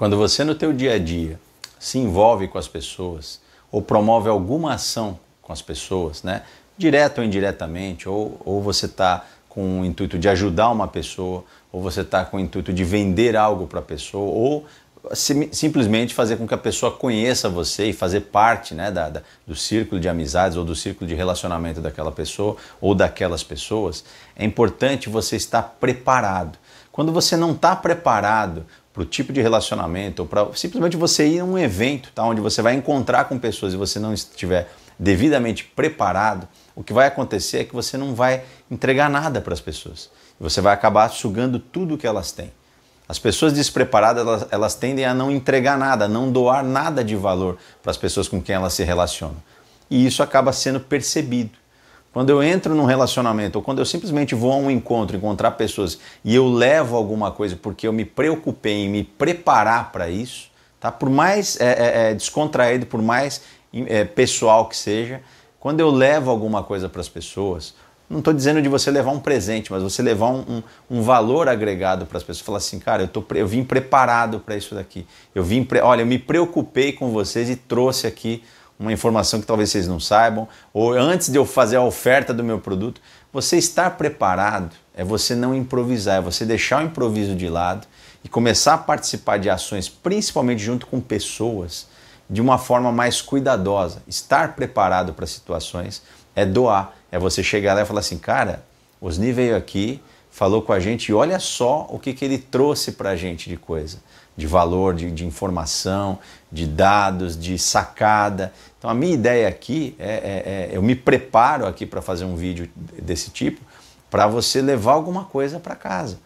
Quando você no teu dia a dia se envolve com as pessoas ou promove alguma ação com as pessoas, né? Direto ou indiretamente, ou, ou você está com o intuito de ajudar uma pessoa, ou você está com o intuito de vender algo para a pessoa, ou simplesmente fazer com que a pessoa conheça você e fazer parte né, da, da, do círculo de amizades ou do círculo de relacionamento daquela pessoa ou daquelas pessoas, é importante você estar preparado. Quando você não está preparado para o tipo de relacionamento, ou para simplesmente você ir a um evento tá, onde você vai encontrar com pessoas e você não estiver devidamente preparado, o que vai acontecer é que você não vai entregar nada para as pessoas. Você vai acabar sugando tudo que elas têm. As pessoas despreparadas, elas, elas tendem a não entregar nada, a não doar nada de valor para as pessoas com quem elas se relacionam. E isso acaba sendo percebido. Quando eu entro num relacionamento ou quando eu simplesmente vou a um encontro, encontrar pessoas e eu levo alguma coisa porque eu me preocupei em me preparar para isso, tá? por mais é, é, é descontraído, por mais é, pessoal que seja, quando eu levo alguma coisa para as pessoas, não estou dizendo de você levar um presente, mas você levar um, um, um valor agregado para as pessoas. Falar assim, cara, eu, tô, eu vim preparado para isso daqui. Eu vim, olha, eu me preocupei com vocês e trouxe aqui uma informação que talvez vocês não saibam, ou antes de eu fazer a oferta do meu produto. Você estar preparado é você não improvisar, é você deixar o improviso de lado e começar a participar de ações, principalmente junto com pessoas, de uma forma mais cuidadosa. Estar preparado para situações é doar é você chegar lá e falar assim, cara, Osni veio aqui, falou com a gente e olha só o que, que ele trouxe para a gente de coisa, de valor, de, de, informação, de dados, de sacada. Então a minha ideia aqui é, é, é eu me preparo aqui para fazer um vídeo desse tipo para você levar alguma coisa para casa,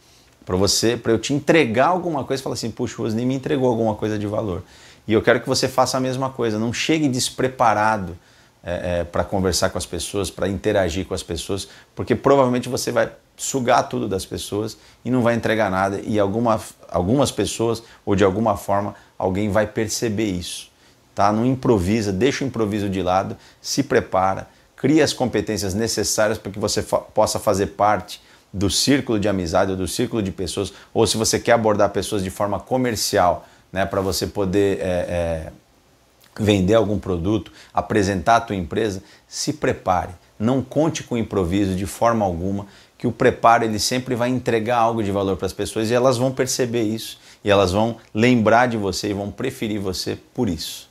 para você, para eu te entregar alguma coisa, falar assim, puxa, o Osni me entregou alguma coisa de valor. E eu quero que você faça a mesma coisa, não chegue despreparado é, é, para conversar com as pessoas, para interagir com as pessoas, porque provavelmente você vai sugar tudo das pessoas e não vai entregar nada e alguma, algumas pessoas ou de alguma forma alguém vai perceber isso. Tá? Não improvisa, deixa o improviso de lado, se prepara, cria as competências necessárias para que você fa possa fazer parte do círculo de amizade ou do círculo de pessoas, ou se você quer abordar pessoas de forma comercial, né, para você poder é, é, vender algum produto, apresentar a tua empresa, se prepare. Não conte com improviso de forma alguma, que o preparo ele sempre vai entregar algo de valor para as pessoas e elas vão perceber isso e elas vão lembrar de você e vão preferir você por isso.